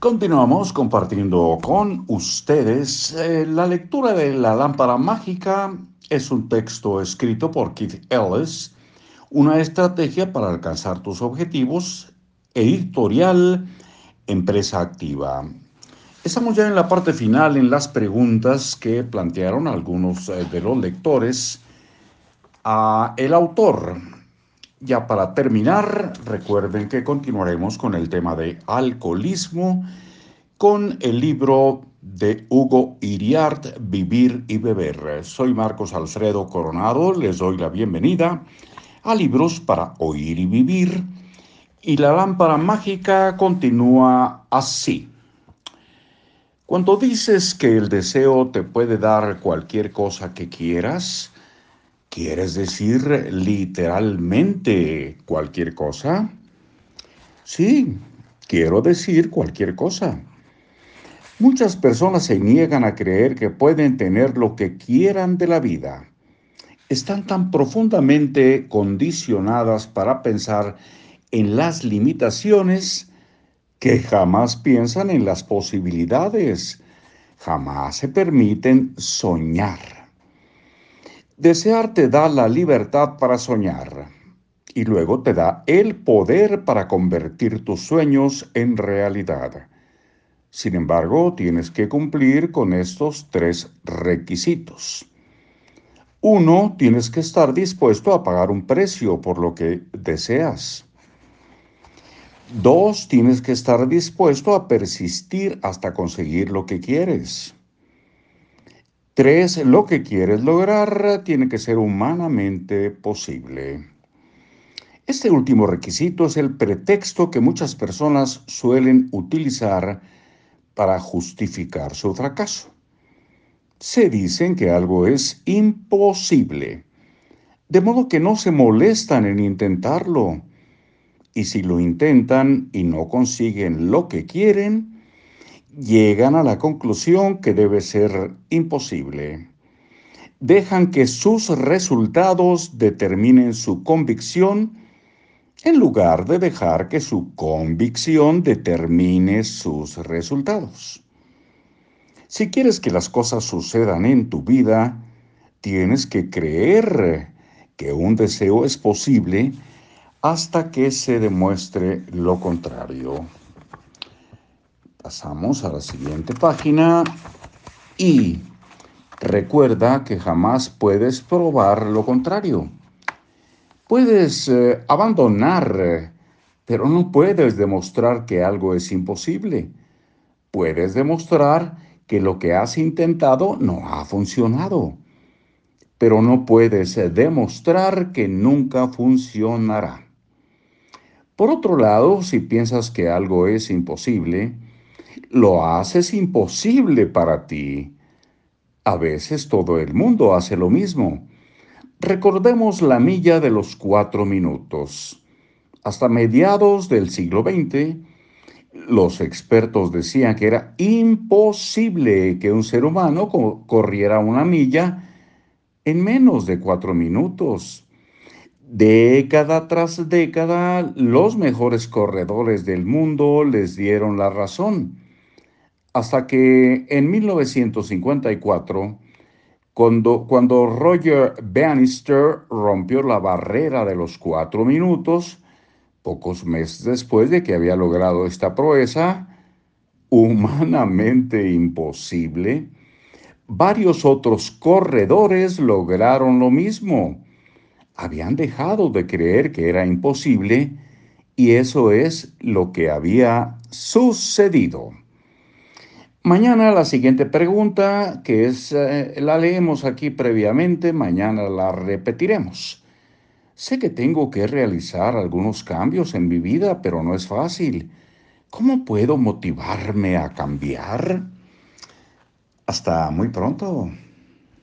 Continuamos compartiendo con ustedes eh, la lectura de La lámpara mágica. Es un texto escrito por Keith Ellis, una estrategia para alcanzar tus objetivos, editorial, empresa activa. Estamos ya en la parte final, en las preguntas que plantearon algunos eh, de los lectores a el autor. Ya para terminar, recuerden que continuaremos con el tema de alcoholismo con el libro de Hugo Iriart, Vivir y Beber. Soy Marcos Alfredo Coronado, les doy la bienvenida a Libros para Oír y Vivir. Y la lámpara mágica continúa así. Cuando dices que el deseo te puede dar cualquier cosa que quieras, ¿quieres decir literalmente cualquier cosa? Sí, quiero decir cualquier cosa. Muchas personas se niegan a creer que pueden tener lo que quieran de la vida. Están tan profundamente condicionadas para pensar en las limitaciones que jamás piensan en las posibilidades, jamás se permiten soñar. Desear te da la libertad para soñar y luego te da el poder para convertir tus sueños en realidad. Sin embargo, tienes que cumplir con estos tres requisitos. Uno, tienes que estar dispuesto a pagar un precio por lo que deseas. Dos, tienes que estar dispuesto a persistir hasta conseguir lo que quieres. Tres, lo que quieres lograr tiene que ser humanamente posible. Este último requisito es el pretexto que muchas personas suelen utilizar para justificar su fracaso. Se dicen que algo es imposible, de modo que no se molestan en intentarlo y si lo intentan y no consiguen lo que quieren, llegan a la conclusión que debe ser imposible. Dejan que sus resultados determinen su convicción en lugar de dejar que su convicción determine sus resultados. Si quieres que las cosas sucedan en tu vida, tienes que creer que un deseo es posible hasta que se demuestre lo contrario. Pasamos a la siguiente página y recuerda que jamás puedes probar lo contrario. Puedes eh, abandonar, pero no puedes demostrar que algo es imposible. Puedes demostrar que lo que has intentado no ha funcionado, pero no puedes demostrar que nunca funcionará. Por otro lado, si piensas que algo es imposible, lo haces imposible para ti. A veces todo el mundo hace lo mismo. Recordemos la milla de los cuatro minutos. Hasta mediados del siglo XX, los expertos decían que era imposible que un ser humano corriera una milla en menos de cuatro minutos. Década tras década, los mejores corredores del mundo les dieron la razón, hasta que en 1954, cuando, cuando Roger Bannister rompió la barrera de los cuatro minutos, pocos meses después de que había logrado esta proeza, humanamente imposible, varios otros corredores lograron lo mismo habían dejado de creer que era imposible y eso es lo que había sucedido. Mañana la siguiente pregunta, que es, eh, la leemos aquí previamente, mañana la repetiremos. Sé que tengo que realizar algunos cambios en mi vida, pero no es fácil. ¿Cómo puedo motivarme a cambiar? Hasta muy pronto.